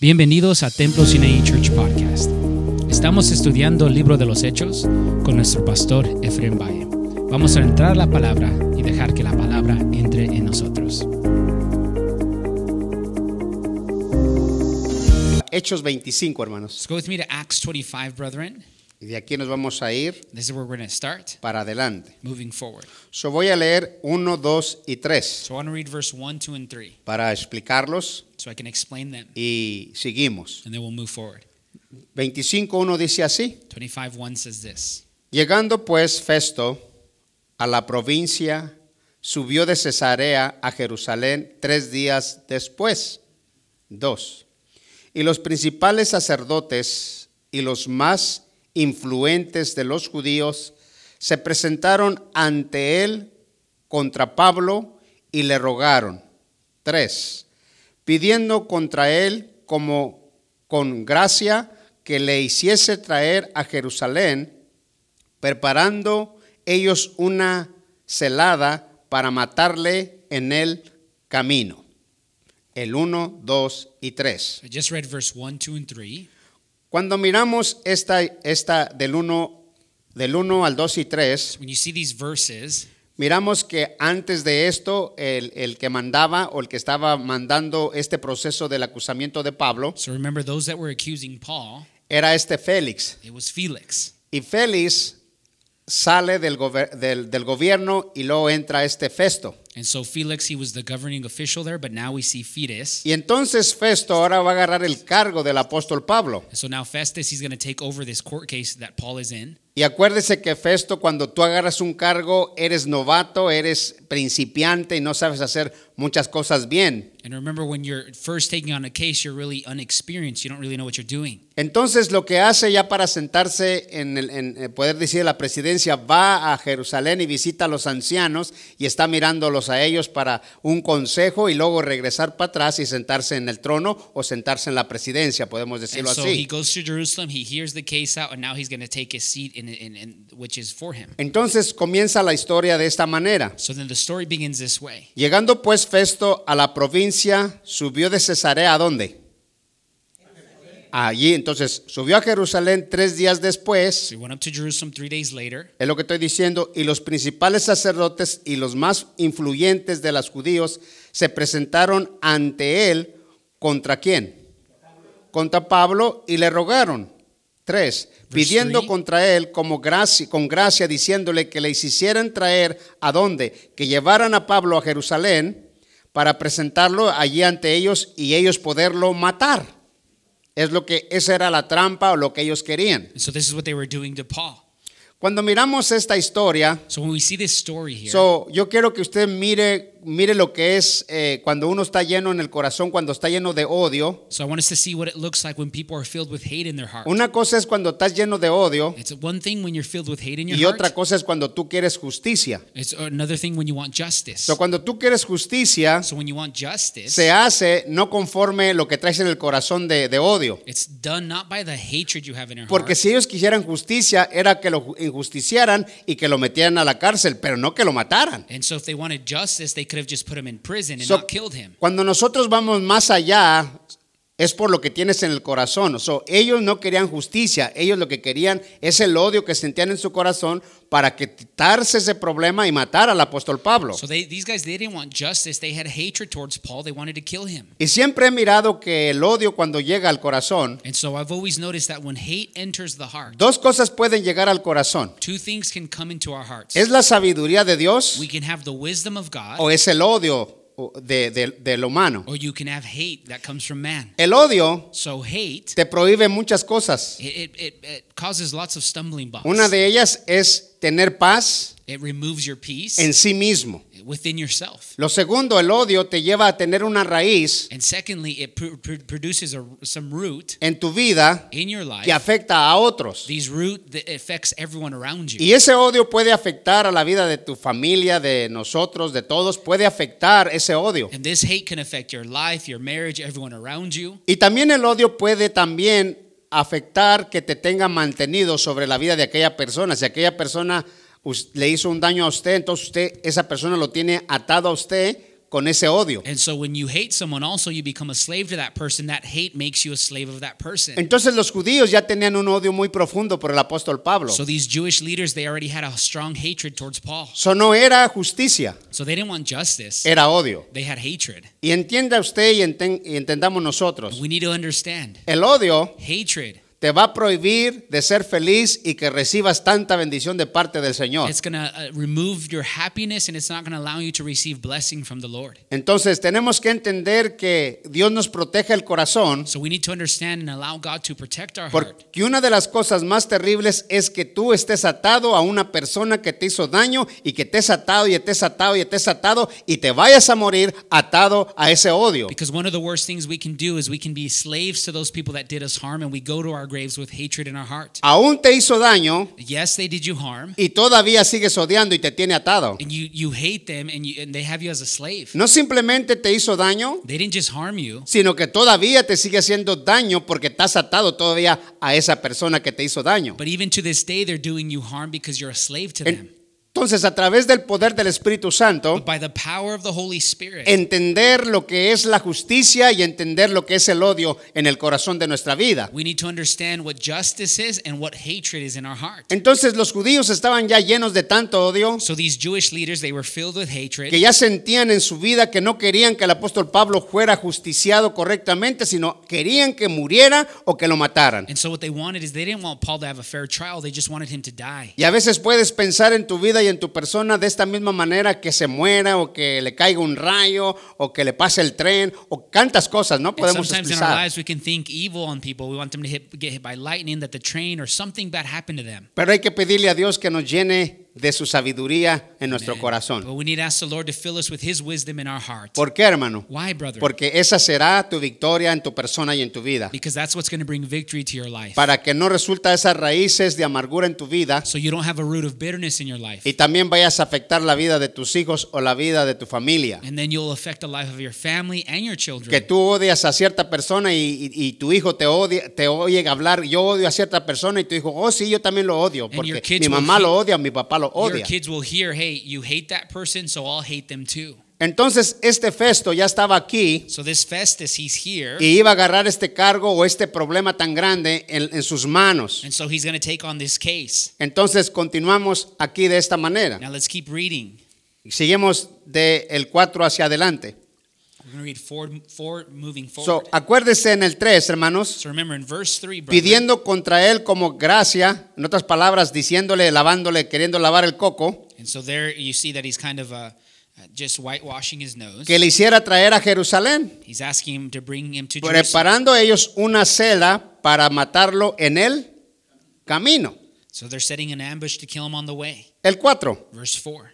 Bienvenidos a Templo Sinai Church Podcast. Estamos estudiando el libro de los Hechos con nuestro pastor Efraín Valle. Vamos a entrar la palabra y dejar que la palabra entre en nosotros. Hechos 25, hermanos. Let's go with me to Acts 25, brethren. Y de aquí nos vamos a ir This is where we're going to start para adelante. moving forward. So voy a leer 1, 2 y 3 So I want to read verse 1, 2, and 3 para explicarlos so I can explain them y seguimos. and then we'll move forward. 25, 1 dice así. 25, 1 says this Llegando pues Festo a la provincia, subió de Cesarea a Jerusalén tres días después. 2. Y los principales sacerdotes y los más influentes de los judíos se presentaron ante él contra Pablo y le rogaron. 3. Pidiendo contra él como con gracia que le hiciese traer a Jerusalén preparando ellos una celada para matarle en el camino. El 1, 2 y 3. I just read verse 1, 2, and 3. Cuando miramos esta, esta del 1 del 1 al 2 y 3, When you see these verses, miramos que antes de esto el, el que mandaba o el que estaba mandando este proceso del acusamiento de Pablo so remember those that were accusing Paul, era este Félix. it was Felix. Y Félix sale del, del- del gobierno y luego entra este Festo. And so Felix, he was the governing official there, but now we see Fetus. Y entonces Festo ahora va a agarrar el cargo del apóstol Pablo. And so now Festus, he's going to take over this court case that Paul is in. Y acuérdese que Festo, cuando tú agarras un cargo, eres novato, eres principiante y no sabes hacer muchas cosas bien. And remember, when you're first taking on a case, you're really unexperienced. You don't really know what you're doing. Entonces lo que hace ya para sentarse en el en, eh, poder decir la presidencia, va a Jerusalén y visita a los ancianos y está a ellos para un consejo y luego regresar para atrás y sentarse en el trono o sentarse en la presidencia, podemos decirlo so así. goes to Jerusalem, he hears the case out, and now he's going to take his seat in, in, in which is for him. Entonces comienza la historia de esta manera. So then the story begins this way. Llegando pues Festo a la provincia, subió de Cesarea a dónde? Allí, entonces subió a Jerusalén tres días después, So he went up to Jerusalem three days later, es lo que estoy diciendo, y los principales sacerdotes y los más influyentes de los judíos se presentaron ante él contra quién? Contra Pablo y le rogaron. Tres, pidiendo contra él como gracia, con gracia, diciéndole que le hicieran traer a dónde, que llevaran a Pablo a Jerusalén para presentarlo allí ante ellos y ellos poderlo matar. Es lo que esa era la trampa o lo que ellos querían. and so this is what they were doing to Paul. Cuando miramos esta historia, So when we see this story here, So, yo quiero que usted mire, mire lo que es eh, cuando uno está lleno en el corazón, cuando está lleno de odio. so I want us to see what it looks like when people are filled with hate in their heart. Una cosa es cuando estás lleno de odio It's one thing when you're filled with hate in your y heart. otra cosa es cuando tú quieres justicia. It's another thing when you want justice. So, cuando tú quieres justicia, So when you want justice, se hace no conforme lo que traes en el corazón de, de odio. it's done not by the hatred you have in your Porque heart. si ellos quisieran justicia, era que lo ju- injusticiaran y que lo metieran a la cárcel, pero no que lo mataran. And so if they wanted justice, they could have just put him in prison and So, not killed him. Cuando nosotros vamos más allá, es por lo que tienes en el corazón. So, ellos no querían justicia, ellos lo que querían es el odio que sentían en su corazón para quitarse ese problema y matar al apóstol Pablo. So they, these guys, they didn't want justice. They had hatred towards Paul. They wanted to kill him. Y siempre he mirado que el odio cuando llega al corazón, And so I've always noticed that when hate enters the heart, dos cosas pueden llegar al corazón. two things can come into our hearts. ¿Es la sabiduría de Dios We can have the wisdom of God, o es el odio de, de- del humano? or you can have hate that comes from man. El odio So hate, te prohíbe muchas cosas. it, it, it, causes lots of stumbling blocks. Una de ellas es tener paz It removes your peace en sí mismo. Within yourself. Lo segundo, el odio te lleva a tener una raíz And secondly, it pr- pr- produces a, some root en tu vida in your life. que afecta a otros. These root that affects everyone around you. Y ese odio puede afectar a la vida de tu familia, de nosotros, de todos. Puede afectar ese odio. And this hate can affect your life, your marriage, everyone around you. Y también el odio puede también afectar que te tenga mantenido sobre la vida de aquella persona. Si aquella persona le hizo un daño a usted, entonces usted, esa persona lo tiene atado a usted con ese odio. And so when you hate someone, also you become a slave to that person. That hate makes you a slave of that person. Entonces los judíos ya tenían un odio muy profundo por el apóstol Pablo. So these Jewish leaders, they already had a strong hatred towards Paul. Eso no era justicia, So they didn't want justice. era odio. They had hatred. Y entienda usted y, enten- y entendamos nosotros. We need to understand El odio hatred. Te va a prohibir de ser feliz y que recibas tanta bendición de parte del Señor. It's going to uh, remove your happiness and it's not going to allow you to receive blessing from the Lord. Entonces tenemos que entender que Dios nos protege el corazón So we need to understand and allow God to protect our heart. porque una de las cosas más terribles es que tú estés atado a una persona que te hizo daño y que estés atado y estés atado y estés atado y te vayas a morir atado a ese odio. Because one of the worst things we can do is we can be slaves to those people that did us harm and we go to our graves with hatred in our heart. Aún te hizo daño Yes, they did you harm y todavía sigues odiando y te tiene atado. and you, you hate them and, you, and they have you as a slave. No simplemente te hizo daño, They didn't just harm you, sino que todavía te sigue haciendo daño porque estás atado todavía a esa persona que te hizo daño. but even to this day they're doing you harm because you're a slave to them. Entonces, a través del poder del Espíritu Santo, But by the power of the Holy Spirit, entender lo que es la justicia y entender lo que es el odio en el corazón de nuestra vida. we need to understand what justice is and what hatred is in our heart. Entonces los judíos estaban ya llenos de tanto odio So these leaders, they were with hatred. que ya sentían en su vida que no querían que el apóstol Pablo fuera justiciado correctamente, sino querían que muriera o que lo mataran. Y a veces puedes pensar en tu vida y en tu persona de esta misma manera que se muera o que le caiga un rayo o que le pase el tren o tantas cosas, no podemos sometimes in our expresar. lives we can think evil on people. We want them to hit, get hit by lightning, that the train or something bad happened to them. Pero hay que pedirle a Dios que nos llene de su sabiduría en nuestro But corazón. we need to ask the Lord to fill us with his wisdom in our heart. ¿Por qué, hermano? Why? Porque esa será tu victoria en tu persona y en tu vida. That's what's bring to your life. Para que no resulta esas raíces de amargura en tu vida So you don't have a root of bitterness in your life. y también vayas a afectar la vida de tus hijos o la vida de tu familia. And then you'll affect the life of your family and your children. Que tú odias a cierta persona y, y- y tu hijo te odia, te oye hablar, yo odio a cierta persona y tu hijo, oh sí, yo también lo odio, porque mi mamá lo odia, mi papá lo Your odia. kids will hear, hey, you hate that person, so I'll hate them too. Entonces este Festo ya estaba aquí So this Festus, he's here. y iba a agarrar este cargo o este problema tan grande en, en sus manos. And so he's going to take on this case. Entonces continuamos aquí de esta manera. Now let's keep reading. Seguimos del 4 hacia adelante. We're going to read four, four moving So, forward. acuérdese en el 3, hermanos, So remember in verse 3, brother, pidiendo contra él como gracia, en otras palabras, diciéndole, lavándole, queriendo lavar el coco, and so there you see that he's kind of uh, uh, just whitewashing his nose. que le hiciera traer a Jerusalén, He's asking him to bring him to Jerusalem. preparando ellos una cela para matarlo en el camino. So they're setting an ambush to kill him on the way. El 4. Verse 4.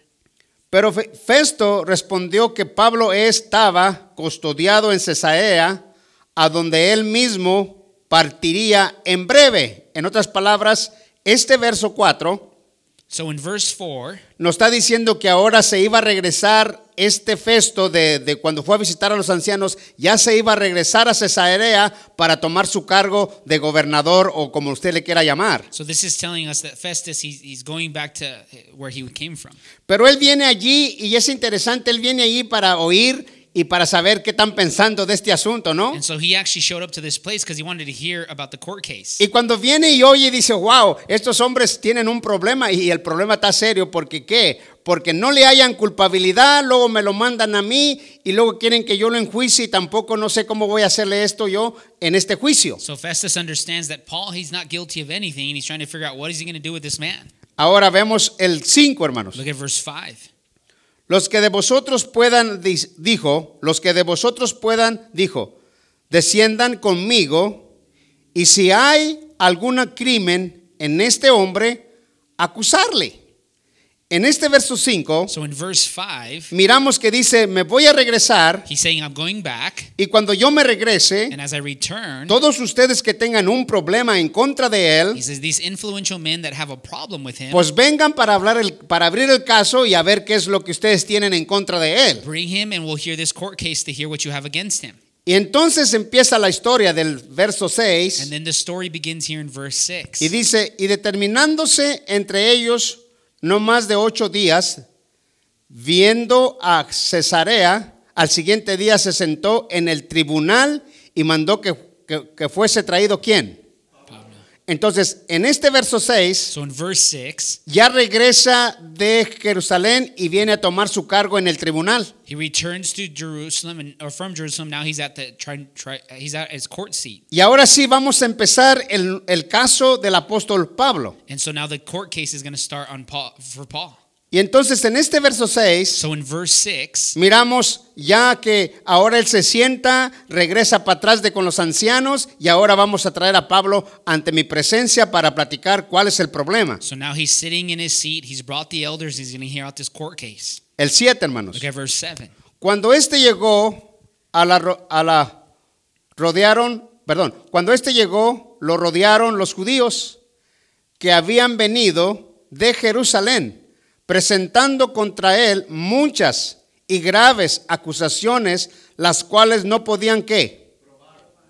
Pero Fe- Festo respondió que Pablo estaba custodiado en Cesarea, a donde él mismo partiría en breve. En otras palabras, este verso 4 So in verse 4, nos está diciendo que ahora se iba a regresar este Festo de, de cuando fue a visitar a los ancianos, ya se iba a regresar a Cesarea para tomar su cargo de gobernador o como usted le quiera llamar. so this is telling us that Festus, he's, he's going back to where he came from. Pero él viene allí y es interesante, él viene allí para oír y para saber qué están pensando de este asunto, ¿no? So. Y cuando viene y oye y dice, wow, estos hombres tienen un problema y el problema está serio, porque qué? Porque no le hayan culpabilidad, luego me lo mandan a mí y luego quieren que yo lo enjuicie y tampoco no sé cómo voy a hacerle esto yo en este juicio. So Festus understands that Paul, he's not guilty of anything, and he's trying to figure out what is he going to do with this man. Ahora vemos el 5, hermanos. Look at verse 5. Los que de vosotros puedan, dijo, los que de vosotros puedan, dijo, desciendan conmigo y si hay algún crimen en este hombre, acusarle. En este verso 5, So in verse 5, miramos que dice, me voy a regresar he's saying, I'm going back, y cuando yo me regrese, and as I return, todos ustedes que tengan un problema en contra de he él, says, these influential men that have a problem with him, pues vengan para, hablar el, para abrir el caso y a ver qué es lo que ustedes tienen en contra de él. bring him, and we'll hear this court case to hear what you have against him. Y entonces empieza la historia del verso And 6 then the story begins here in verse 6. y dice, y determinándose entre ellos no más de ocho días, viendo a Cesarea al siguiente día se sentó en el tribunal y mandó que, que- fuese traído quién. Entonces, en este verso 6, So in verse 6, ya regresa de Jerusalén y viene a tomar su cargo en el tribunal. he returns to Jerusalem, and, or from Jerusalem. Now he's at the try, try, he's at his court seat, Y ahora sí vamos a empezar el, el caso del apóstol Pablo. and so now the court case is going to start on Paul for Paul. Y entonces en este verso 6 So in verse 6, miramos ya que ahora él se sienta, regresa para atrás de con los ancianos y ahora vamos a traer a Pablo ante mi presencia para platicar cuál es el problema. so now he's sitting in his seat. He's brought the elders. He's going to hear out this court case. El 7, hermanos. Look at verse 7. Cuando este llegó a la, a la rodearon, perdón, cuando este llegó, lo rodearon los judíos que habían venido de Jerusalén, presentando contra él muchas y graves acusaciones, las cuales no podían qué?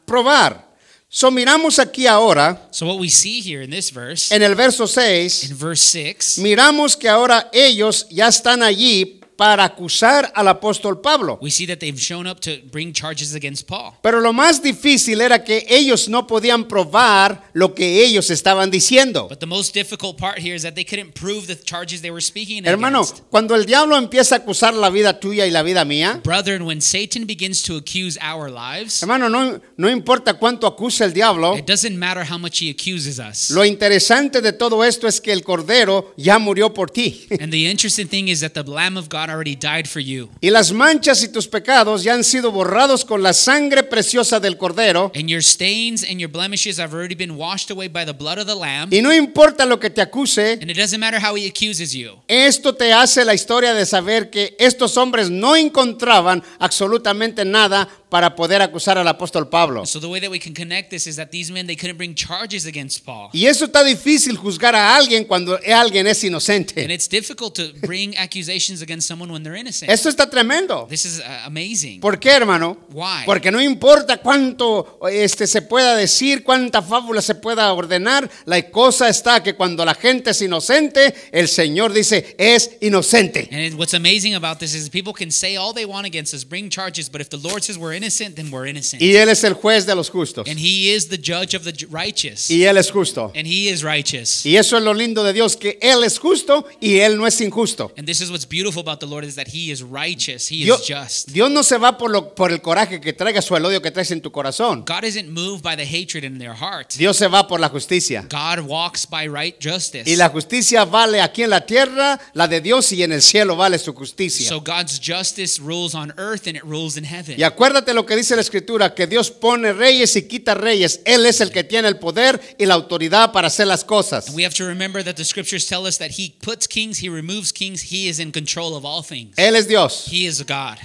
Probar. So miramos aquí ahora, So what we see here in this verse, en el verso 6, in verse 6, miramos que ahora ellos ya están allí para acusar al apóstol Pablo. we see that they've shown up to bring charges against Paul. Pero lo más difícil era que ellos no podían probar lo que ellos estaban diciendo. But the most difficult part here is that they couldn't prove the charges they were speaking Hermano, against. cuando el diablo empieza a acusar la vida tuya y la vida mía, Brethren, when Satan begins to accuse our lives, hermano, no, no importa cuánto acuse el diablo, it doesn't matter how much he accuses us. lo interesante de todo esto es que el cordero ya murió por ti. And the interesting thing is that the Lamb of God already died for you. Y las manchas y tus pecados ya han sido borrados con la sangre preciosa del cordero. And your stains and your blemishes have already been washed away by the blood of the Lamb. Y no importa lo que te acuse, And it doesn't matter how he accuses you. Esto te hace la historia de saber que estos hombres no encontraban absolutamente nada para poder acusar al apóstol Pablo. So the way that we can connect this is that these men they couldn't bring charges against Paul. Y eso está difícil juzgar a alguien cuando alguien es And inocente. it's difficult to bring accusations against someone when they're innocent. Esto está tremendo. This is uh, amazing. ¿Por qué, hermano? Why? Porque no importa cuánto este, se pueda decir, cuánta fábula se pueda ordenar, la cosa está que cuando la gente es inocente, el Señor dice, es inocente. And what's amazing about this is people can say all they want against us, bring charges, but if the Lord says we're innocent, then we're innocent. Y Él es el juez de los justos. And He is the judge of the righteous. Y Él es justo. And He is righteous. Y eso es lo lindo de Dios, que Él es justo y Él no es injusto. And this is what's beautiful about the Lord is that He is righteous. He Dios, is just. Dios no se va por, lo- por el coraje que traigas o el odio que traes en tu corazón. God isn't moved by the hatred in their heart. Dios se va por la justicia. God walks by right justice. Y la justicia vale aquí en la tierra, la de Dios, y en el cielo vale su justicia. So God's justice rules on earth and it rules in heaven. Y acuérdate lo que dice la escritura, que Dios pone reyes y quita reyes. Él es el que tiene el poder y la autoridad para hacer las cosas. And we have to remember that the scriptures tell us that He puts kings, He removes kings, He is in control of all things. Él es Dios. He is God.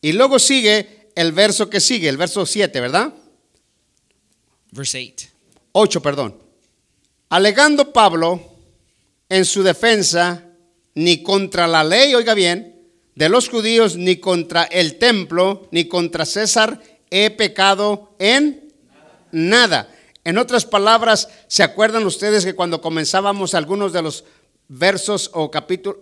Y luego sigue el verso que sigue, el verso 7, ¿verdad? Verse 8. 8, perdón. Alegando Pablo en su defensa, ni contra la ley, oiga bien, de los judíos, ni contra el templo, ni contra César he pecado en nada. En otras palabras, ¿se acuerdan ustedes que cuando comenzábamos algunos de los versos o capítulos,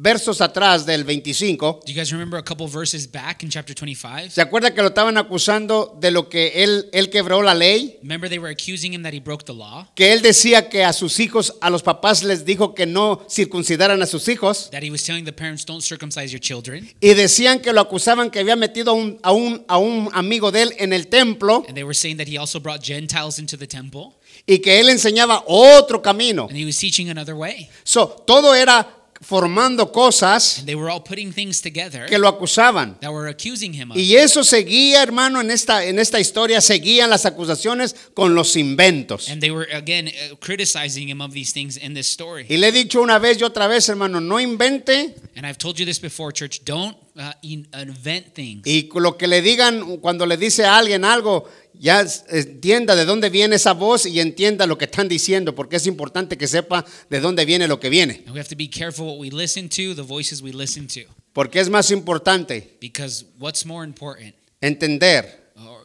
versos atrás del 25, Do you guys remember a couple verses back in chapter 25? ¿se acuerda que lo estaban acusando de lo que él, él quebró la ley? Remember they were accusing him that he broke the law? que él decía que a sus hijos, a los papás les dijo que no circuncidaran a sus hijos That he was telling the parents, don't circumcise your children. y decían que lo acusaban que había metido a un, a un, a un amigo de él en el templo And they were saying that he also brought Gentiles into the temple. y que él enseñaba otro camino. And he was teaching another way. So, todo era formando cosas they were all putting things together que lo acusaban. that were accusing him of. Y eso seguía, hermano, en esta, en esta historia, seguían las acusaciones con los inventos. And they were, again, uh, criticizing him of these things in this story. Y le he dicho una vez y otra vez, hermano, no invente And I've told you this before, church. Don't uh, in- invent things. Y lo que le digan cuando le dice a alguien algo, ya entienda de dónde viene esa voz y entienda lo que están diciendo, porque es importante que sepa de dónde viene lo que viene. And we have to be careful what we listen to, the voices we listen to. Porque es más importante Because what's more important? entender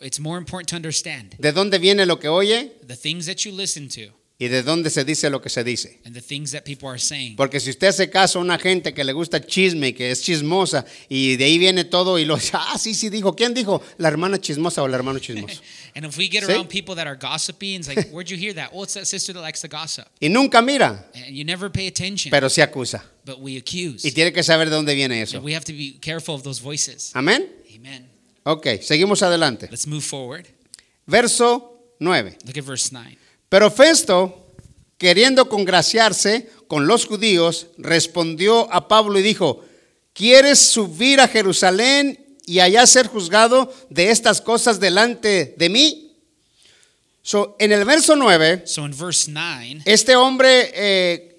it's more important to understand de dónde viene lo que oye the things that you listen to y de dónde se dice lo que se dice. and the things that people are saying. Porque si usted hace caso a una gente que le gusta el chisme y que es chismosa y de ahí viene todo y lo ah, sí, sí dijo. ¿Quién dijo? ¿La hermana chismosa o el hermano chismoso? And if we get around people that are gossipy and it's like, where'd you hear that? Oh, it's that sister that likes to gossip. Y nunca mira, And you never pay attention, pero sí acusa. but we accuse. Y tiene que saber de dónde viene eso. And we have to be careful of those voices. Amén. Amen. Ok, seguimos adelante. Let's move forward. Verso 9. Look at verse 9. Pero Festo, queriendo congraciarse con los judíos, respondió a Pablo y dijo, ¿quieres subir a Jerusalén y allá ser juzgado de estas cosas delante de mí? So, en el verso 9, So in verse 9, este hombre eh,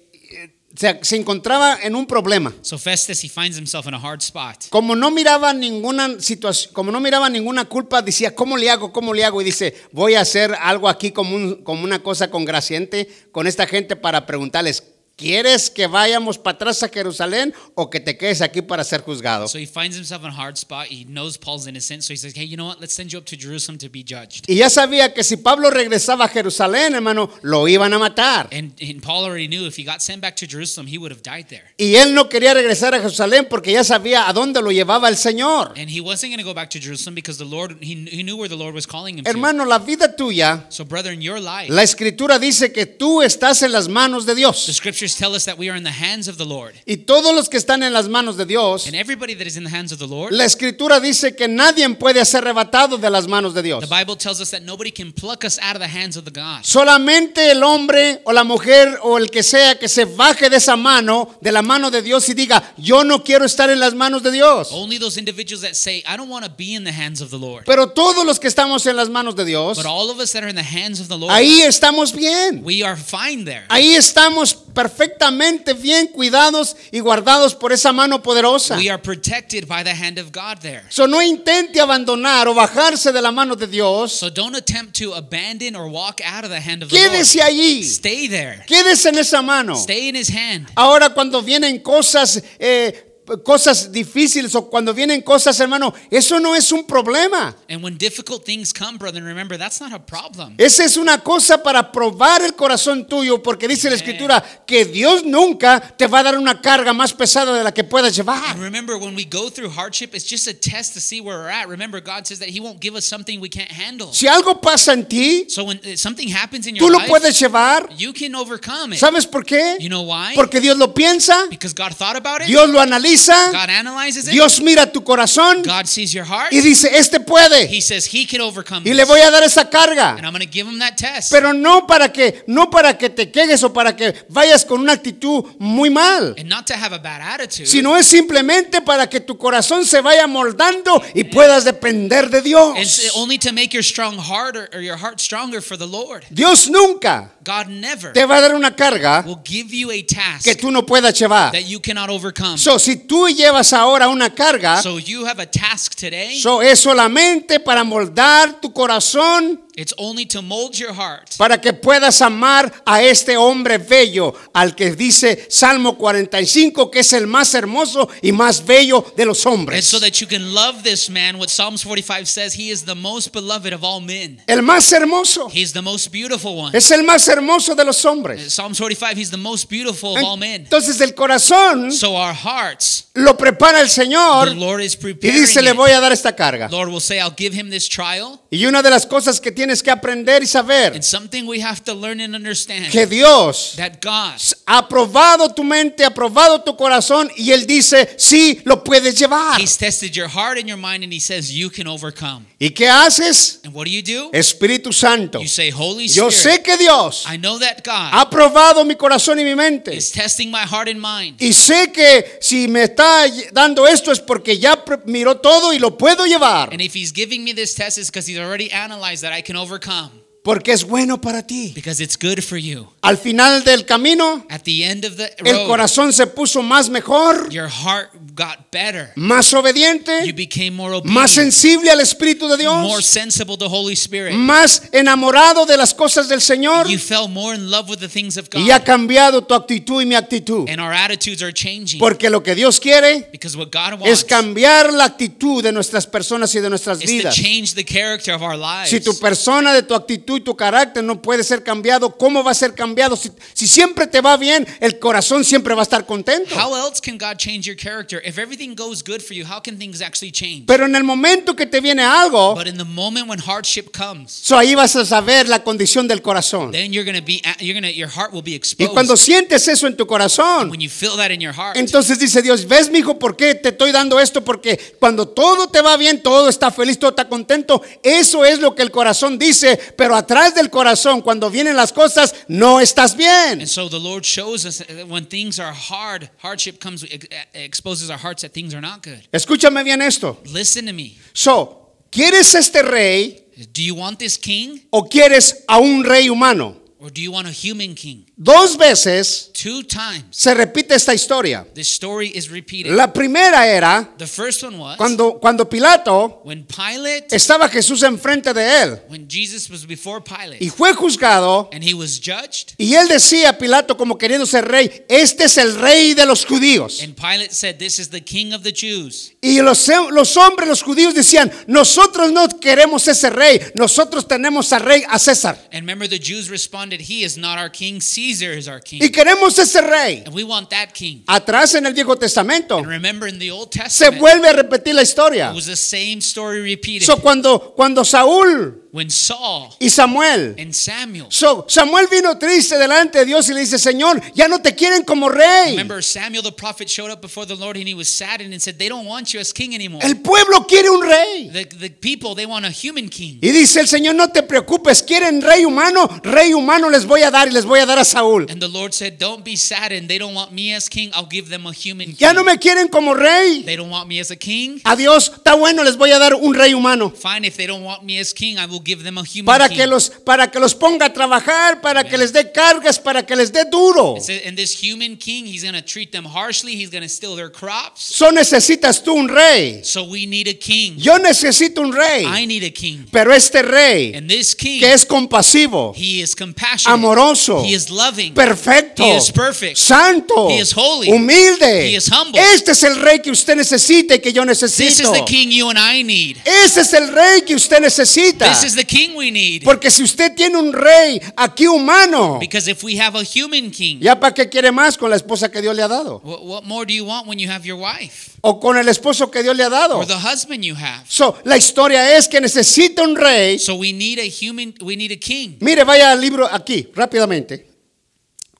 se, se encontraba en un problema. so Festus, he finds himself in a hard spot. Como no miraba ninguna situación, como no miraba ninguna culpa, decía, ¿cómo le hago? ¿Cómo le hago? Y dice, voy a hacer algo aquí como, un- como una cosa congraciente con esta gente para preguntarles, ¿quieres que vayamos para atrás a Jerusalén o que te quedes aquí para ser juzgado? So he finds himself in a hard spot. He knows Paul's innocent. So he says, hey, you know what? Let's send you up to Jerusalem to be judged. Y ya sabía que si Pablo regresaba a Jerusalén, hermano, lo iban a matar. And, and Paul already knew if he got sent back to Jerusalem, he would have died there. Y él no quería regresar a Jerusalén porque ya sabía a dónde lo llevaba el Señor. And he wasn't going to go back to Jerusalem because the Lord, he, he knew where the Lord was calling him to. Hermano, la vida tuya, So, brother, in your life, la escritura dice que tú estás en las manos de the Dios. Scriptures tell us that we are in the hands of the Lord. Y todos los que están en las manos de Dios, And everybody that is in the hands of the Lord, la escritura dice que nadie puede ser arrebatado de las manos de Dios. the Bible tells us that nobody can pluck us out of the hands of the God. Solamente el hombre o la mujer o el que sea que se baje de esa mano, de la mano de Dios y diga, yo no quiero estar en las manos de Dios. Only those individuals that say, I don't want to be in the hands of the Lord. Pero todos los que estamos en las manos de Dios, But all of us that are in the hands of the Lord, ahí estamos bien. we are fine there. Ahí estamos perfectamente bien cuidados y guardados por esa mano poderosa. We are protected by the hand of God there. So no intente abandonar o bajarse de la mano de Dios. So don't attempt to abandon or walk out of the hand of the Lord. Quédese allí. Stay there. Quédese en esa mano. Stay in his hand. Ahora cuando vienen cosas, eh, cosas difíciles o cuando vienen cosas, hermano, eso no es un problema. And when difficult things come, brother, remember that's not a problem. Esa es una cosa para probar el corazón tuyo, porque dice la escritura que Dios nunca te va a dar una carga más pesada de la que puedas llevar. And remember, when we go through hardship, it's just a test to see where we're at. Remember, God says that He won't give us something we can't handle. Si algo pasa en ti, So when uh, something happens in tú your lo life, puedes llevar. you can overcome it. ¿Sabes por qué? You know why? Porque Dios lo piensa, Because God thought about it. Dios lo analiza, God analyzes it. Dios mira tu corazón God sees your heart. y dice, este puede. He says He can overcome Y this. le voy a dar esa carga. And I'm give Him that test. Pero no para que no para que te quejes o para que vayas con una actitud muy mal, and not to have a bad attitude. sino es simplemente para que tu corazón se vaya moldando y puedas depender de Dios. It's only to make your strong heart or, or your heart stronger for the Lord. Dios nunca God never te va a dar una carga will give you a task que tú no puedas llevar. that you cannot overcome. So, si tú llevas ahora una carga, So you have a task today. so es solamente para moldar tu corazón It's only to mold your heart para que puedas amar a este hombre bello, al que dice Salmo 45 que es el más hermoso y más bello de los and hombres. so that you can love this man. What Psalms 45 says, he is the most beloved of all men. El más hermoso. He's the most beautiful one. Es el más hermoso de los hombres. Psalms 45, he's the most beautiful of all men. Entonces el corazón So our hearts, lo prepara el the Señor Lord is y preparing dice, le voy a dar esta carga. Lord will say, I'll give him this trial. Y una de las cosas que tienes que aprender y saber, And something we have to learn and understand que Dios that God ha probado tu mente, ha probado tu corazón y Él dice, sí, lo puedes llevar. He's tested your heart and your mind, and He says you can overcome. ¿Y qué haces? And what do you do? Espíritu Santo. You say, Holy Yo sé Spirit, que Dios I know that God ha probado mi corazón y mi mente. is testing my heart and mind. Y sé que si me está dando esto es porque ya miró todo y lo puedo llevar. And if He's giving me this test, it's because He's already analyzed that I can overcome. Porque es bueno para ti. Because it's good for you. Al final del camino, At the end of the el road, corazón se puso más mejor. your heart got better. más You obediente, became more más obedient, sensible al Espíritu de more Dios, sensible to Holy Spirit. más enamorado de las cosas del Señor You fell more in love with the things of y ha God. cambiado tu actitud y mi actitud. And our attitudes are changing. Porque lo que Dios quiere Because what God es wants cambiar la actitud de nuestras personas y de nuestras is to vidas. change the character of our lives. Si tu persona, de tu actitud y tu carácter no puede ser cambiado, ¿cómo va a ser cambiado? Si, si siempre te va bien, el corazón siempre va a estar contento. How else can God change your character? If everything goes good for you, how can things actually change? Pero en el momento que te viene algo, But in the moment when hardship comes, so ahí vas a saber la condición del corazón. then you're going to be you're going to your heart will be Y exposed. cuando sientes eso en tu corazón, when you feel that in your heart, entonces dice Dios, ¿ves, mi hijo, por qué te estoy dando esto? Porque cuando todo te va bien, todo está feliz, todo está contento, eso es lo que el corazón dice, pero atrás del corazón, cuando vienen las cosas, no estás bien. And so the Lord shows us that when things are hard, hardship comes, ex- exposes our hearts that things are not good. Escúchame bien esto. Listen to me. So, ¿quieres este rey Do you want this king o quieres a un rey humano? Or do you want a human king? Dos veces Two times se repite esta historia. this story is repeated. La primera era The first one was cuando, cuando Pilato when Pilate, estaba Jesús enfrente de él when Jesus was before Pilate y fue juzgado and he was judged. y él decía a Pilato como queriendo ser rey, este es el rey de los judíos. And Pilate said, This is the king of the Jews. Y los, los hombres, los judíos decían, nosotros no queremos ese rey, nosotros tenemos al rey, a César. And remember, the Jews responded, He is not our king, Caesar is our Y king. queremos ese rey. And we want that king. Atrás en el Viejo Testamento And remember, in the Old se Testament, vuelve a repetir la historia. it was the same story repeated. So, cuando, cuando Saúl when Saul y Samuel, and Samuel, so, Samuel vino triste delante de Dios y le dice, Señor, ya no te quieren como rey. remember Samuel the prophet showed up before the Lord and he was saddened and said, They don't want you as king anymore. El pueblo quiere un rey. The, the people, they want a human king. Y dice el Señor, no te preocupes, quieren rey humano, rey humano les voy a dar y les voy a dar a Saúl. And the Lord said, Don't be saddened. They don't want me as king. I'll give them a human king. Ya no me quieren como rey. They don't want me as a king. Adiós, está bueno, les voy a dar un rey humano. Fine, if they don't want me as king, I will give them a human Para king. que los, para que los ponga a trabajar, para que les dé cargas, para que les dé duro. And this human king, he's going to treat them harshly. He's going to steal their crops. So necesitas tú un rey. So we need a king. Yo necesito un rey. I need a king. Pero este rey And this king, que es compasivo, he is compassionate. amoroso, He is loving. perfecto, He is perfect. santo, He is holy. humilde. He is humble. Este es el rey que usted necesita y que yo This is necesito. the king you and I need. Ese es el rey que usted necesita. This is the king we need. Porque si usted tiene un rey aquí humano, Because if we have a human king, ¿ya para qué quiere más con la esposa que Dios le ha dado? what, what more do you want when you have your wife O con el esposo que Dios le ha dado. or the husband you have? So, la historia es que necesita un rey. So we need a human, we need a king. Mire, vaya al libro aquí, rápidamente.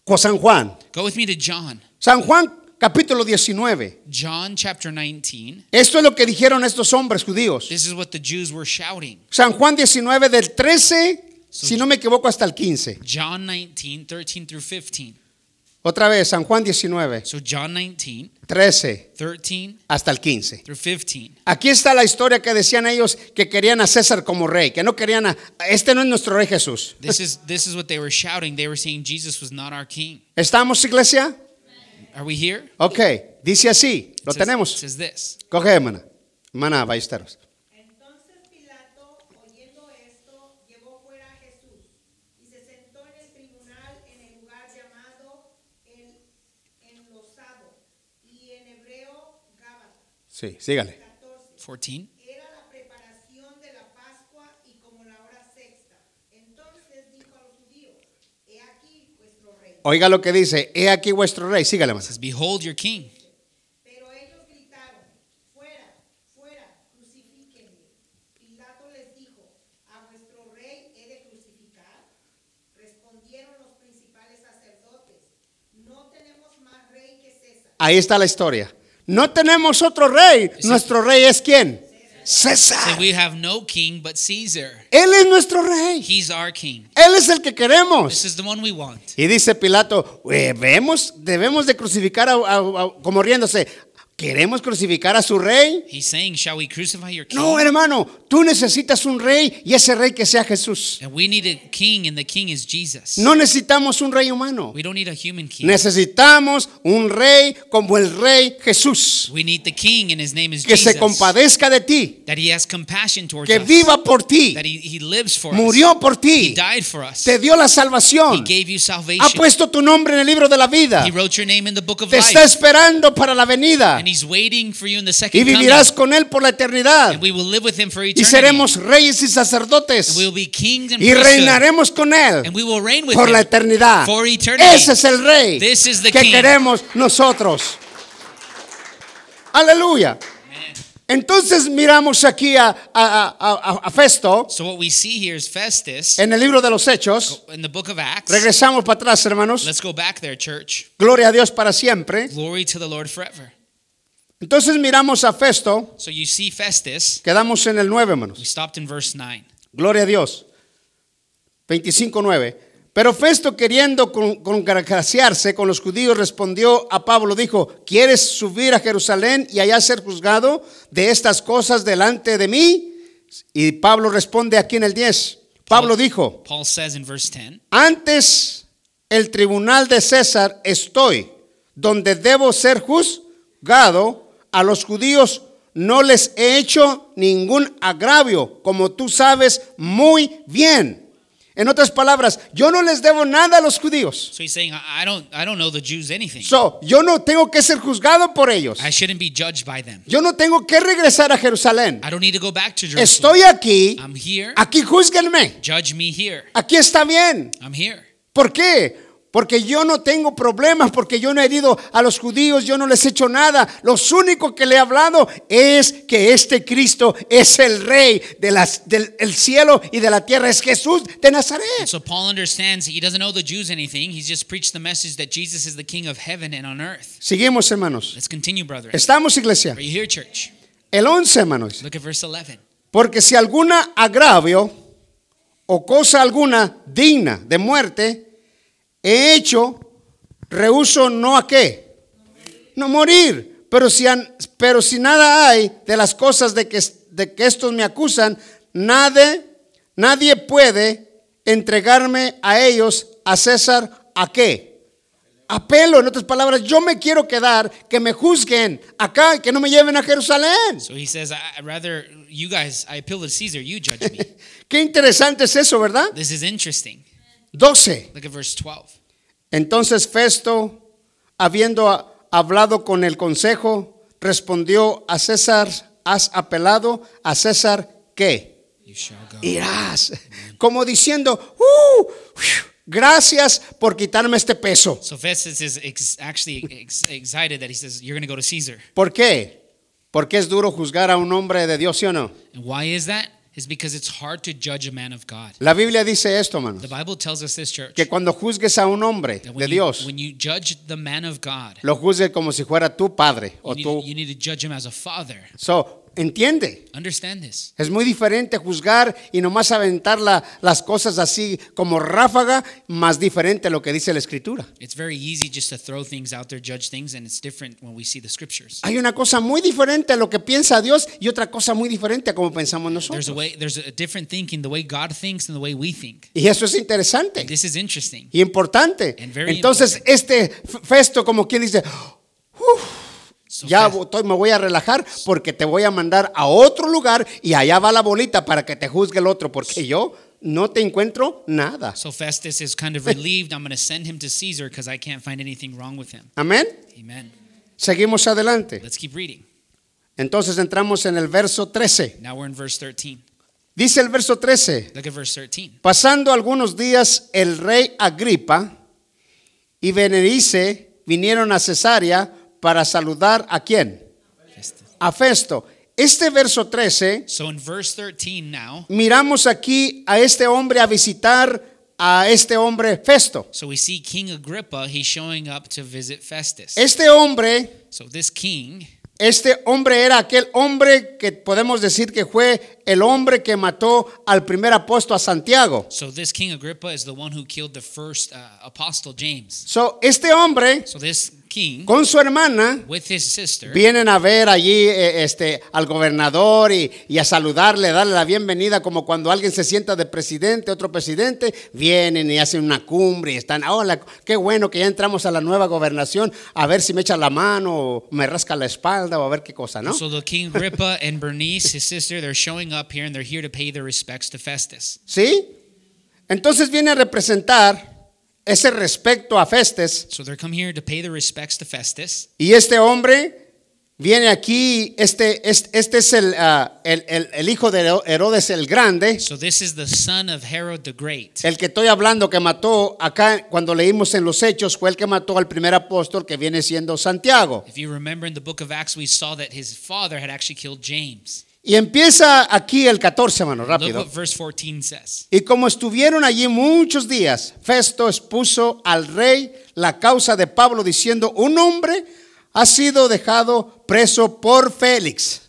Con San Juan. Go with me to John. San Juan capítulo 19. John chapter 19. Esto es lo que dijeron estos hombres judíos. This is what the Jews were shouting. San Juan 19 del 13, si no me equivoco, hasta el 15. John 19, 13 through 15. Otra vez, San Juan 19, So John 19, 13 13 hasta el 15. through 15. Aquí está la historia que decían ellos que querían a César como rey, que no querían a... Este no es nuestro rey Jesús. This is this is what they were shouting. They were saying Jesus was not our king. ¿Estamos, iglesia? Are we here? Ok, dice así, lo It says- It tenemos. says this. Coge, hermana. Hermana Ballesteros. Entonces Pilato, oyendo esto, llevó fuera a Jesús y se sentó en el tribunal en el lugar llamado el enlosado y en hebreo Gábata. Sí, sígale. 14. 14. Era la preparación de la Pascua y como la hora sexta. Entonces dijo a los judíos, he aquí vuestro rey. Oiga lo que dice, he aquí vuestro rey. Sígale, hermana. says, Behold your king. Pero ellos gritaron, fuera, fuera, crucifíquenle. Pilato les dijo, ¿a vuestro rey he de crucificar? Respondieron los principales sacerdotes, no tenemos más rey que César. Ahí está la historia. No tenemos otro rey. Nuestro rey es quién? César. we have no king but Caesar. Él es nuestro rey. He's our king. Él es el que queremos. This is the one we want. Y dice Pilato, "Eh, vemos, debemos de crucificar a- a- a- como riéndose. ¿Queremos crucificar a su rey? He's saying, Shall we crucify your king? No, hermano, tú necesitas un rey y ese rey que sea Jesús. And we need a king, and the king is Jesus. No necesitamos un rey humano. We don't need a human king. Necesitamos un rey como el rey Jesús, We need the king, and his name is que se Jesus. compadezca de ti, That he has compassion towards que viva por ti, That he, he lives for murió por us. He ti, died for us. te dio la He salvación, gave you ha salvation. puesto tu nombre en el libro de la vida, He wrote your name in the book of te life. está esperando para la venida And he's waiting for you in the y second coming. vivirás con él por la eternidad And we will live with him for y eternity. seremos reyes y And sacerdotes we will be kings and y reinaremos con él And we will reign with por la him. eternidad. For eternity. Ese es el rey This is the que king. queremos nosotros. Aleluya. Entonces miramos aquí a, a- a- a- a Festo So what we see here is Festus en el libro de los Hechos. in the book of Acts. Regresamos para atrás, hermanos. Let's go back there, church. Gloria a Dios para siempre. Glory to the Lord forever. Entonces miramos a Festo. So you see Festus. Quedamos en el 9, We hermanos. stopped in verse 9. Gloria a Dios. 25.9. Pero Festo, queriendo con- congraciarse con los judíos, respondió a Pablo, dijo, ¿quieres subir a Jerusalén y allá ser juzgado de estas cosas delante de mí? Y Pablo responde aquí en el 10. Pablo dijo, Paul says in verse 10, antes el tribunal de César estoy, donde debo ser juzgado. A los judíos no les he hecho ningún agravio, como tú sabes muy bien. En otras palabras, yo no les debo nada a los judíos. so he's saying, I don't, I don't know the Jews anything. So, yo no tengo que ser juzgado por ellos. I shouldn't be judged by them. Yo no tengo que regresar a Jerusalén. I don't need to go back to Jerusalem. Estoy aquí. I'm here. Aquí júzguenme. Judge me here. Aquí está bien. I'm here. ¿Por qué? Porque yo no tengo problemas, porque yo no he herido a los judíos, yo no les he hecho nada. Lo único que le he hablado es que este Cristo es el rey de las, del el cielo y de la tierra, es Jesús de Nazaret. So Paul understands he doesn't owe the Jews anything. He's just preached the message that Jesus is the King of heaven and on earth. Seguimos, hermanos. Let's continue, brethren. Estamos, iglesia. Are you here, church? El 11, hermanos. Look at verse 11. Porque si alguna agravio o cosa alguna digna de muerte he hecho, rehuso no a qué, no morir. Pero si, pero si nada hay de las cosas de que, de que estos me acusan, nadie, nadie puede entregarme a ellos, a César, ¿a qué? Apelo, en otras palabras, yo me quiero quedar, que me juzguen acá que no me lleven a Jerusalén. So he says, I, rather you guys, I appeal to Caesar, you judge me. Qué interesante es eso, ¿verdad? this is interesting. 12. Look at verse 12. Entonces Festo, habiendo hablado con el consejo, respondió a César, has apelado a César, ¿qué? Irás. Como diciendo, "Uh, gracias por quitarme este peso. So Festus is ex- actually ex- excited that he says, You're going to go to Caesar. ¿Por qué? Porque es duro juzgar a un hombre de Dios, ¿sí o no? And why is that? It's because it's hard to judge a man of God. La Biblia dice esto, hermanos, The Bible tells us this, church. que cuando juzgues a un hombre that de when, you, Dios, when you judge the man of God, lo juzgues como si fuera tu padre you o need, tu... you need to judge him as a father. So, entiende. Understand this. Es muy diferente juzgar y nomás aventar la- las cosas así como ráfaga, más diferente a lo que dice la escritura. It's very easy just to throw things out there, judge things, and it's different when we see the scriptures. Hay una cosa muy diferente a lo que piensa Dios y otra cosa muy diferente a como pensamos There's a nosotros. way, there's a different thinking, the way God thinks and the way we think. Y eso es interesante This is interesting. y importante. And very Entonces, este f- Festo como quien dice, "Uf, So ya estoy- me voy a relajar porque te voy a mandar a otro lugar y allá va la bolita para que te juzgue el otro, porque yo no te encuentro nada. So Festus is kind of relieved. I'm going to send him to Caesar because I can't find anything wrong with him. Amén. Amen. Seguimos adelante. Let's keep reading. Entonces entramos en el verso 13. Now we're in verse 13. Dice el verso 13, Look at verse 13. pasando algunos días el rey Agripa y Berenice vinieron a Cesarea para saludar a quién? A Festo. Este verso 13, So in verse 13 now, miramos aquí a este hombre a visitar a este hombre Festo. so we see King Agrippa, he's showing up to visit Festus. Este hombre, So this king, este hombre era aquel hombre que podemos decir que fue el hombre que mató al primer apóstol a Santiago. so this King Agrippa is the one who killed the first uh, apostle James. So, este hombre So this king con su hermana with his sister vienen a ver allí eh, este, al gobernador y, y a saludarle, darle la bienvenida, como cuando alguien se sienta de presidente, otro presidente, vienen y hacen una cumbre y están, hola, qué bueno que ya entramos a la nueva gobernación, a ver si me echa la mano o me rasca la espalda o a ver qué cosa, ¿no? So the King Agrippa and Bernice, his sister, they're showing up here and they're here to pay their respects to Festus. ¿Sí? Entonces viene a representar ese respeto a Festes So they're come here to pay their respects to Festus. y este hombre viene aquí, este, este, este es el, ah, el, el- el hijo de Herodes el Grande, So this is the son of Herod the Great. el que estoy hablando que mató acá cuando leímos en los hechos fue el que mató al primer apóstol que viene siendo Santiago. If you remember in the book of Acts, we saw that his father had actually killed James. Y empieza aquí el 14, hermano, Look rápido. what verse 14 says. Y como estuvieron allí muchos días, Festo expuso al rey la causa de Pablo diciendo, un hombre ha sido dejado preso por Félix.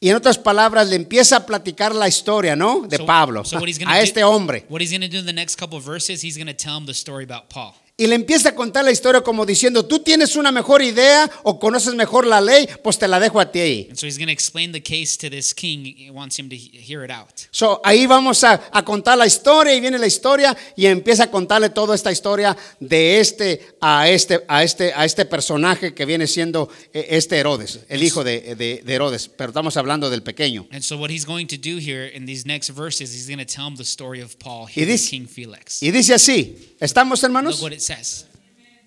Y en otras palabras le empieza a platicar la historia, ¿no? De So- Pablo, so a do- este hombre. What he's going to do in the next couple of verses, he's going to tell him the story about Paul. Y le empieza a contar la historia como diciendo, tú tienes una mejor idea o conoces mejor la ley, pues te la dejo a ti ahí. And so he's going to explain the case to this king. He wants him to he- hear it out. So, ahí vamos a, a contar la historia y viene la historia y empieza a contarle toda esta historia de este a este a este a este personaje que viene siendo eh, este Herodes, el hijo de, de- de Herodes, pero estamos hablando del pequeño. And so what he's going to do here in these next verses, he's going to tell him the story of Paul, Y dice- King Felix. Y dice así, ¿estamos Look hermanos? what it says.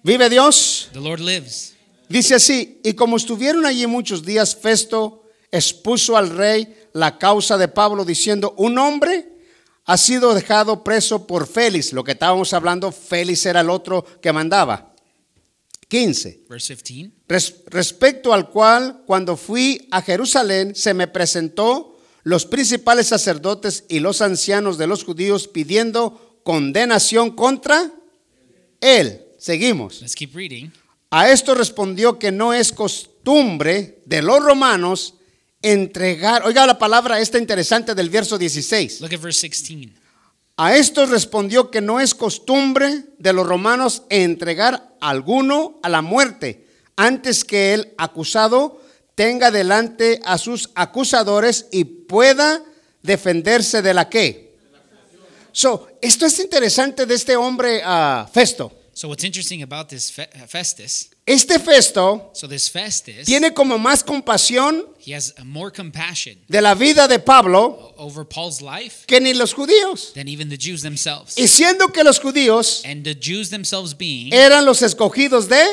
¿Vive Dios? The Lord lives. Dice así, y como estuvieron allí muchos días, Festo expuso al rey la causa de Pablo diciendo, un hombre ha sido dejado preso por Félix, lo que estábamos hablando, Félix era el otro que mandaba. 15. Verse 15. Res- respecto al cual, cuando fui a Jerusalén, se me presentó los principales sacerdotes y los ancianos de los judíos pidiendo condenación contra él. Seguimos. Let's keep reading. A esto respondió que no es costumbre de los romanos entregar, oiga la palabra esta interesante del verso 16. Look at verse 16. A esto respondió que no es costumbre de los romanos entregar a alguno a la muerte antes que el acusado tenga delante a sus acusadores y pueda defenderse de la que. So, esto es interesante de este hombre ah, Festo. So what's interesting about this Fe- Festus, Este Festo so this Festus, tiene como más compasión he has more compassion de la vida de Pablo over Paul's life que ni los judíos. than even the Jews themselves. Y siendo que los judíos And the Jews themselves being, eran los escogidos de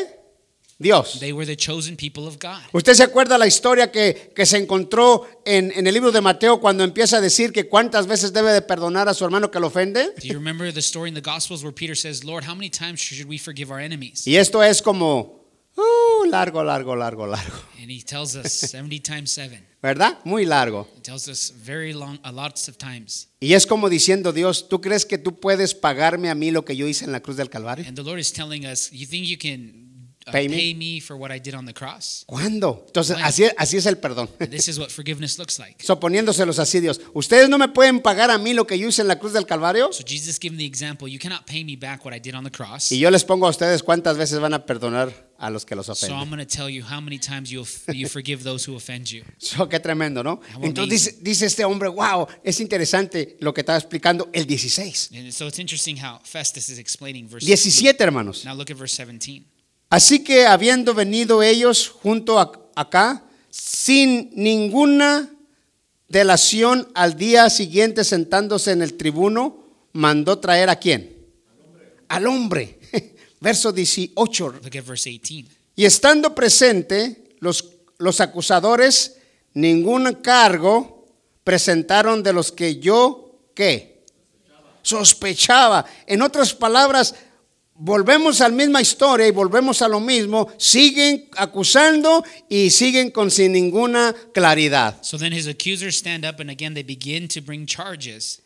Dios. they were the chosen people of God. ¿Usted se acuerda la historia que, que se encontró en, en el libro de Mateo cuando empieza a decir que cuántas veces debe de perdonar a su hermano que lo ofende? Do you remember the story in the Gospels where Peter says, Lord, how many times should we forgive our enemies? Y esto es como uh, largo, largo, largo, largo. And he tells us 70 times 7. ¿Verdad? Muy largo. He tells us very long, a lots of times. Y es como diciendo Dios, ¿tú crees que tú puedes pagarme a mí lo que yo hice en la cruz del Calvario? And the Lord is telling us, you think you can Pay me? pay me for what I did on the cross? ¿Cuándo? Entonces, así, así es el perdón. This is what forgiveness looks like. So, poniéndoselos así, Dios, ¿ustedes no me pueden pagar a mí lo que yo hice en la cruz del Calvario? So Jesus gave the example, you cannot pay me back what I did on the cross. Y yo les pongo a ustedes cuántas veces van a perdonar a los que los So I'm ofenden. going to tell you how many times you you forgive those who offend you. So, qué tremendo, ¿no? How Entonces dice, dice este hombre, wow, es interesante lo que estaba explicando el 16. And so it's interesting how Festus is explaining verse 17, hermanos. Now look at verse 17. Así que habiendo venido ellos junto a- acá, sin ninguna delación al día siguiente sentándose en el tribuno, mandó traer a quién? Al hombre. Verso 18. Look at verse 18. Y estando presente, los, los acusadores ningún cargo presentaron de los que yo, ¿qué? Sospechaba. En otras palabras, volvemos a la misma historia y volvemos a lo mismo. Siguen acusando y siguen con sin ninguna claridad. So then his accusers stand up and again they begin to bring charges.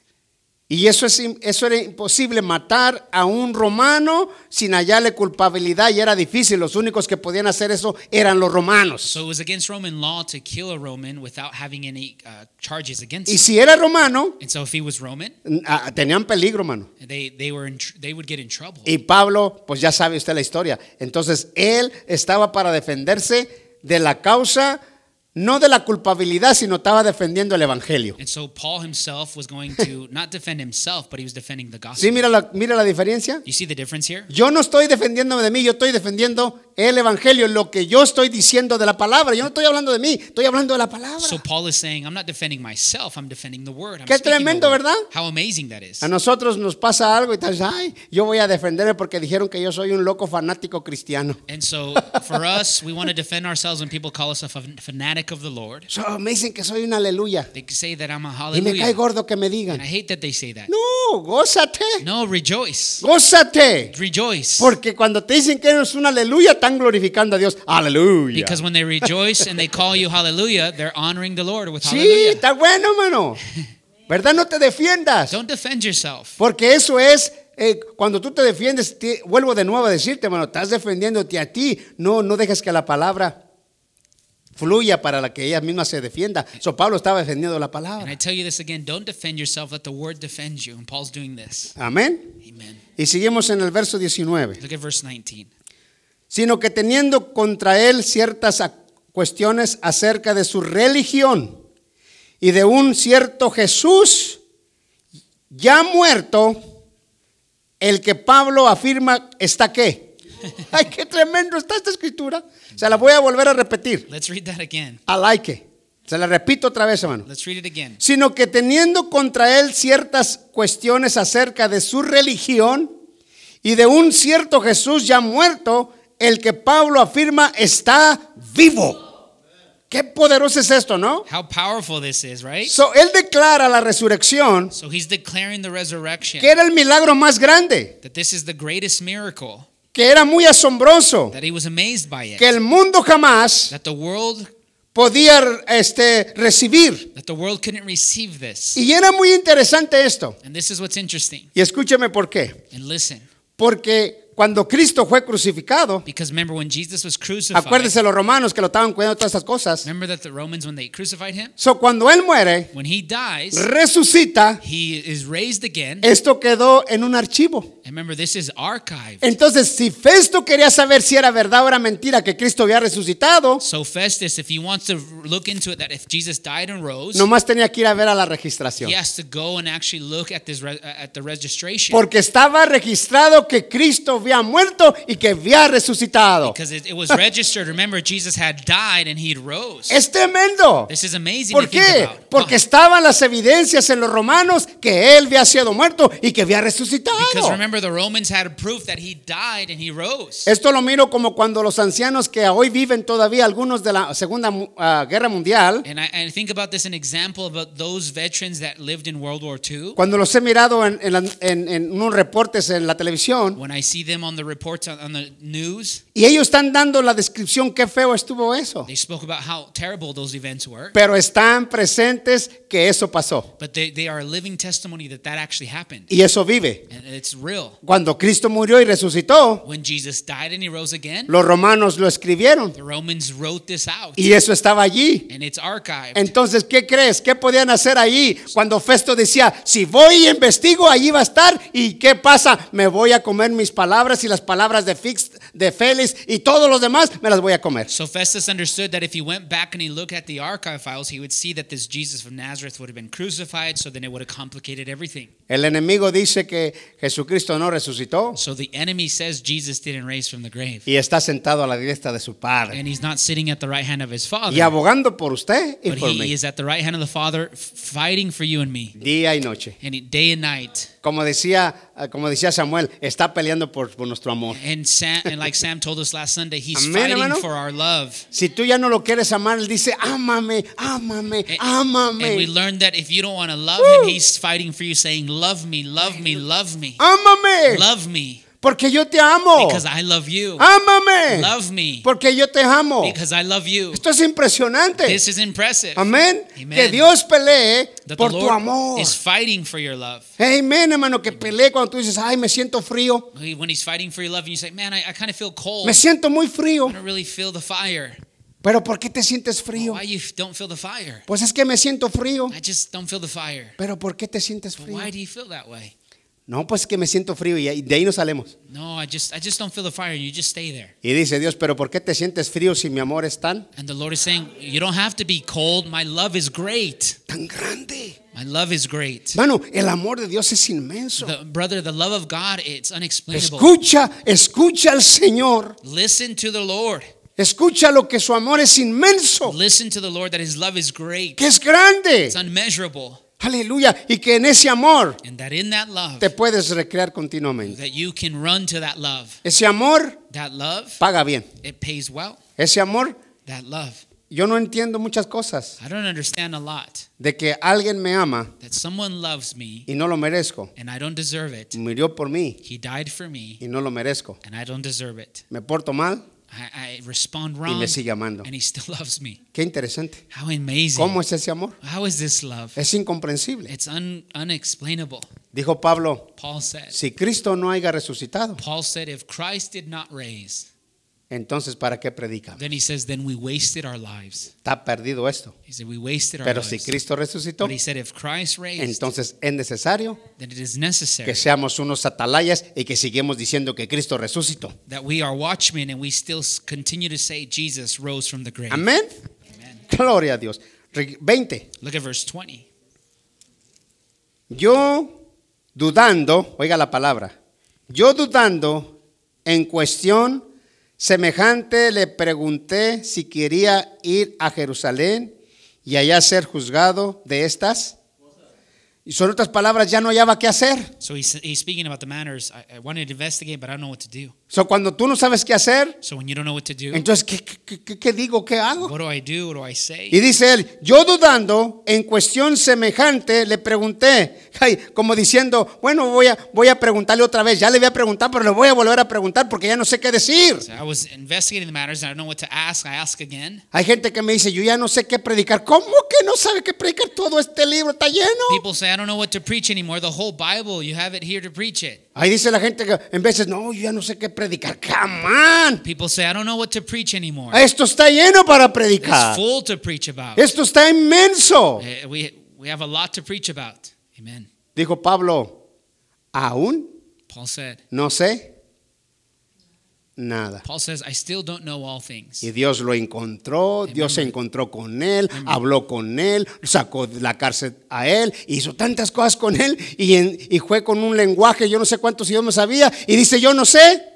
Y eso, es, eso era imposible, matar a un romano sin hallarle culpabilidad y era difícil. Los únicos que podían hacer eso eran los romanos. So it was against Roman law to kill a Roman without having any uh, charges against Y him. si era romano, And so if he was Roman, ah, tenían peligro, mano. they, they, were in tr- they would get in trouble. Y Pablo, pues ya sabe usted la historia. Entonces él estaba para defenderse de la causa, no de la culpabilidad, sino estaba defendiendo el evangelio. And so Paul himself was going to not defend himself, but he was defending the gospel. ¿Sí mira la, mira la diferencia? You see the difference here? Yo no estoy defendiéndome de mí, yo estoy defendiendo el evangelio, lo que yo estoy diciendo de la palabra. Yo no estoy hablando de mí, estoy hablando de la palabra. So Paul is saying, I'm not defending myself, I'm defending the word. I'm Qué tremendo. ¿verdad? How amazing that is. A nosotros nos pasa algo y tal, ay, yo voy a defenderme porque dijeron que yo soy un loco fanático cristiano. And so for us, we want to defend ourselves when people call us a fan- fanatic of the Lord. So, me dicen que soy un aleluya. They say that I'm a Y me cae hallelujah. gordo que me digan. And I hate that they say that. No, gózate. No, rejoice. Gózate. Rejoice. Porque cuando te dicen que eres un aleluya, están glorificando a Dios. Aleluya. Because when they rejoice and they call you hallelujah, they're honoring the Lord with Sí, hallelujah. está bueno, mano. ¿Verdad? No te defiendas. Don't defend yourself. Porque eso es, eh, cuando tú te defiendes, te- vuelvo de nuevo a decirte, mano, estás defendiéndote a ti. No, no dejes que la palabra fluya para la que ella misma se defienda. So Pablo estaba defendiendo la And I palabra. tell you this again, don't defend yourself, let the word defend you. And Paul's doing this. Amén. Amen. Y seguimos en el verso 19. Look at verse 19. Sino que teniendo contra él ciertas cuestiones acerca de su religión y de un cierto Jesús ya muerto, el que Pablo afirma está qué. Ay, qué tremendo está esta escritura. Se la voy a volver a repetir. Let's read that again. I like it. Se la repito otra vez, hermano. Let's read it again. Sino que teniendo contra él ciertas cuestiones acerca de su religión y de un cierto Jesús ya muerto, el que Pablo afirma está vivo. Qué poderoso es esto, ¿no? How powerful this is, right? So, él declara la resurrección So he's declaring the resurrection. que era el milagro más grande, That this is the greatest miracle. que era muy asombroso, That he was amazed by it. que el mundo jamás That the world podía este, recibir. that the world couldn't receive this. Y era muy interesante esto. And this is what's interesting. Y escúcheme por qué. And listen, Porque cuando Cristo fue crucificado, because remember when Jesus was crucified. acuérdese los romanos que lo estaban cuidando todas estas cosas. Remember that the Romans when they crucified him, So, cuando él muere, when he dies, resucita, he is raised again. esto quedó en un archivo. And remember this is archived. Entonces, si Festo quería saber si era verdad o era mentira que Cristo había resucitado, So Festus, if he wants to look into it, that if Jesus died and rose, nomás tenía que ir a ver a la registración. he has to go and actually look at this re- at the registration Porque estaba registrado que Cristo había muerto y que había resucitado. because it, it was registered. Remember, Jesus had died and he rose. Es tremendo. This is amazing ¿Por to think qué? about. Porque estaban las evidencias en los romanos que él había sido muerto y que había resucitado. Because remember, the Romans had proof that he died and he rose. Esto lo miro como cuando los ancianos que hoy viven todavía, algunos de la Segunda ah, Guerra Mundial, And I, and I think about this an example about those veterans that lived in World War II. cuando los he mirado en, en en- en unos reportes en la televisión, When I see them on the reports on, on the news, y ellos están dando la descripción, qué feo estuvo eso. they spoke about how terrible those events were. Pero están presentes que eso pasó. But they, they are a living testimony that that actually happened. Y eso vive. And it's real. Cuando Cristo murió y resucitó, When Jesus died and he rose again, los romanos lo escribieron. the Romans wrote this out. Y eso estaba allí. And it's archived. Entonces, ¿qué crees? ¿Qué podían hacer allí cuando Festo decía, si voy y investigo, allí va a estar? ¿Y qué pasa? Me voy a comer mis palabras y las palabras de Fix, de Félix y todos los demás me las voy a comer. So Festus understood that if he went back and he looked at the archive files, he would see that this Jesus of Nazareth would have been crucified, so then it would have complicated everything. El enemigo dice que Jesucristo no resucitó So the enemy says Jesus didn't raise from the grave. y está sentado a la diestra de su Padre And he's not sitting at the right hand of his Father. y abogando por usted y But por he mí, is at the right hand of the Father, fighting for you and me, día y noche. and day and night. Como decía, como decía Samuel, está peleando por, por nuestro amor. And Sam, and like Sam told us last Sunday, he's Amén, fighting hermano. for our love. Si tú ya no lo quieres amar, él dice, ámame, ámame, And, and we ámame, learned that if you don't want to love Woo. him, he's fighting for you, saying, "Love me, love me, love me, ámame. love me." Porque yo te amo. Because I love you. Ámame. Love me. Porque yo te amo. Because I love you. Esto es impresionante. This is impressive. Amén. Que Dios pelee That por the tu amor. is fighting for your love. Amén, hermano. Que pelee cuando tú dices, ay, me siento frío. When he's fighting for your love and you say, man, I, I kind of feel cold. Me siento muy frío. I don't really feel the fire. Pero ¿por qué te sientes frío? Why you don't feel the fire? Pues es que me siento frío. I just don't feel the fire. Pero ¿por qué te sientes frío? why do you feel that way? No, pues es que me siento frío y de ahí nos salemos. No, I just I just don't feel the fire. You just stay there. Y dice Dios, pero ¿por qué te sientes frío si mi amor es tan, And the Lord is saying, you don't have to be cold. My love is great. tan grande? My love is great. Hermano, el amor de Dios es inmenso. The, brother, the love of God, it's unexplainable. Escucha, escucha al Señor. Listen to the Lord. Escucha lo que su amor es inmenso, Listen to the Lord that his love is great. que es grande. It's unmeasurable. Aleluya. Y que en ese amor And that in that love, te puedes recrear continuamente. that you can run to that love. Ese amor That love, paga bien. it pays well. Ese amor, That love. yo no entiendo muchas cosas. I don't understand a lot. De que alguien me ama That someone loves me y no lo merezco. and I don't deserve it. Murió por mí He died for me y no lo merezco. and I don't deserve it. Me porto mal I, I respond y wrong me sigue amando. and he still loves me. Qué interesante. How amazing. ¿Cómo es ese amor? How is this love? Es incomprensible. It's un, unexplainable. Dijo Pablo, Paul said. si Cristo no haya resucitado, Paul said, if Christ did not raise, entonces ¿para qué predica? then he says, then we wasted our lives. Está perdido esto. He said, we wasted our Pero si lives. Cristo resucitó, But he said, if Christ raised, entonces es necesario then it is necessary que seamos unos atalayas y que sigamos diciendo que Cristo resucitó. that we are watchmen and we still continue to say Jesus rose from the grave. Amén. Amen. Gloria a Dios. Re- 20. Look at verse 20. Yo dudando, oiga la palabra, yo dudando en cuestión semejante le pregunté si quería ir a Jerusalén y allá ser juzgado de estas. Y son otras palabras, ya no hallaba qué hacer. So he's, speaking about the manners. I wanted to investigate, but I don't know what to do. So, cuando tú no sabes qué hacer, So when you don't know what to do, entonces, ¿qué, qué- qué- digo? ¿Qué hago? what do I do? What do I say? Y dice él, yo dudando en cuestión semejante le pregunté, ay, como diciendo, bueno, voy a, voy a preguntarle otra vez, ya le voy a preguntar, pero le voy a volver a preguntar porque ya no sé qué decir. So I was investigating the matters and I don't know what to ask. I ask again. Hay gente que me dice, yo ya no sé qué predicar. ¿Cómo que no sabe qué predicar? Todo este libro está lleno. People say, I don't know what to preach anymore. The whole Bible, you have it here to preach it. Ahí dice la gente que en veces, no, yo ya no sé qué predicar. Come on. People say, I don't know what to preach anymore. Esto está lleno para It's predicar. full to preach about. Esto está inmenso. Eh, We, we have a lot to preach about. Amen. Dijo Pablo, aún Paul said, no sé nada. Paul says, I still don't know all things. Y Dios lo encontró, Dios se encontró con él, habló con él, sacó de la cárcel a él, hizo tantas cosas con él y, en- y fue con un lenguaje, yo no sé cuántos idiomas sabía, y dice, yo no sé.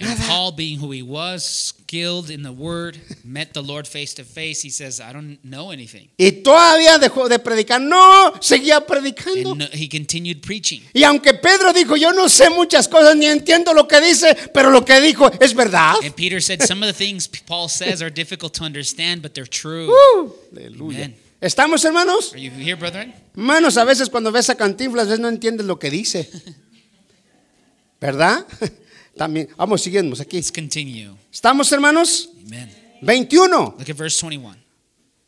And Paul, being who he was, skilled in the word, met the Lord face to face. He says, I don't know anything. Y todavía dejó de predicar, no, seguía predicando. And no- he continued preaching. Y aunque Pedro dijo, yo no sé muchas cosas, ni entiendo lo que dice, pero lo que dijo es verdad. And Peter said, Some of the things Paul says are difficult to understand, but they're true. Uh. Amen. ¿Estamos hermanos? Are you here, brethren? Hermanos, a veces cuando ves a Cantinflas, a veces no entiendes lo que dice. ¿Verdad? También, vamos, seguimos aquí. Let's continue. ¿Estamos hermanos? Amen. 21. Look at verse 21.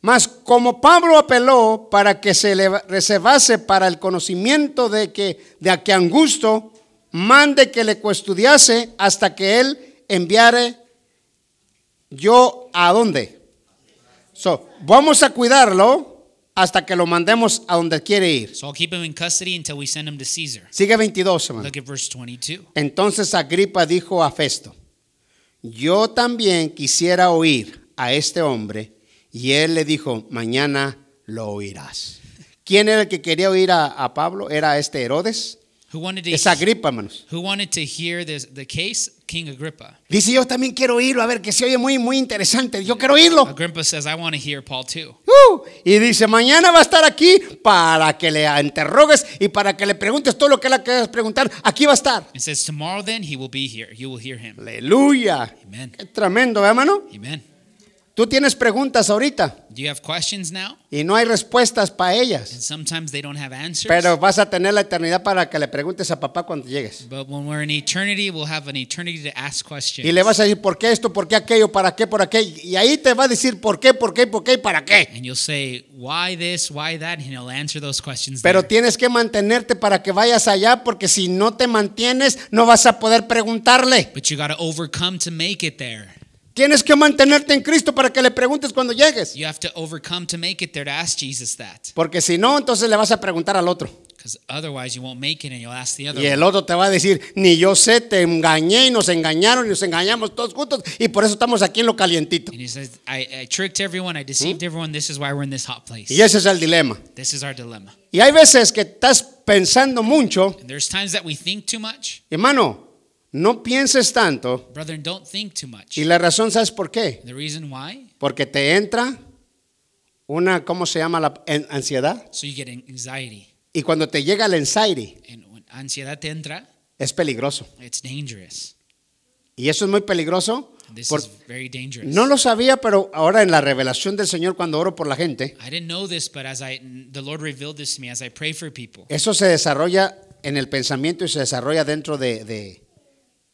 Mas como Pablo apeló para que se le reservase para el conocimiento de que de a que Angusto mande que le custudiase hasta que él enviare yo a dónde. So, vamos a cuidarlo hasta que lo mandemos a donde quiere ir. So I'll keep him in custody until we send him to Caesar. Sigue 22, hermano. Look at verse 22. Entonces Agripa dijo a Festo, yo también quisiera oír a este hombre. Y él le dijo, mañana lo oirás. ¿Quién era el que quería oír a, a Pablo? ¿Era este Herodes? Who wanted to Es Agripa, hermanos. who wanted to hear this, the case? King Agrippa. Dice, yo también quiero oírlo, a ver, que se oye muy, muy interesante. Yo quiero oírlo. Agrippa says, I want to hear Paul too. Uh, y dice, mañana va a estar aquí para que le interrogues y para que le preguntes todo lo que le quieras preguntar. Aquí va a estar. It says, Tomorrow then he will be here. You will hear him. Aleluya. Amen. Qué tremendo, ¿eh, hermano? Amen. Tú tienes preguntas ahorita Do you have questions now? y no hay respuestas para And ellas. sometimes they don't have answers. Pero vas a tener la eternidad para que le preguntes a papá cuando llegues. but when we're in eternity, we'll have an eternity to ask questions. Y le vas a decir, ¿por qué esto? ¿Por qué aquello? ¿Para qué? ¿Por qué? Y ahí te va a decir, ¿por qué? ¿Por qué? ¿Por qué? ¿Y para qué? and you'll say, why this, why that? And he'll answer those questions. Pero there. tienes que mantenerte para que vayas allá, porque si no te mantienes, no vas a poder preguntarle. But you got to overcome to make it there. Tienes que mantenerte en Cristo para que le preguntes cuando llegues. You have to overcome to make it there to ask Jesus that. Porque si no, entonces le vas a preguntar al otro. Because otherwise, you won't make it and you'll ask the other Y el otro te va a decir, ni yo sé, te engañé y nos engañaron y nos engañamos todos juntos y por eso estamos aquí en lo calientito. And he says, I, I tricked everyone, I deceived everyone. This is why we're in this hot place. Y ese es el dilema. This is our dilemma. Y hay veces que estás pensando mucho, And there's times that we think too much. hermano, no pienses tanto. Brethren, don't think too much. Y la razón, ¿sabes por qué? The reason why? Porque te entra una, ¿cómo se llama? La ansiedad. So you get anxiety. Y cuando te llega el anxiety, And when ansiedad te entra, es peligroso. it's dangerous. Y eso es muy peligroso. This por- is very dangerous. no lo sabía, pero ahora en la revelación del Señor, cuando oro por la gente, I didn't know this, but as I the Lord revealed this to me as I pray for people. eso se desarrolla en el pensamiento y se desarrolla dentro de, de,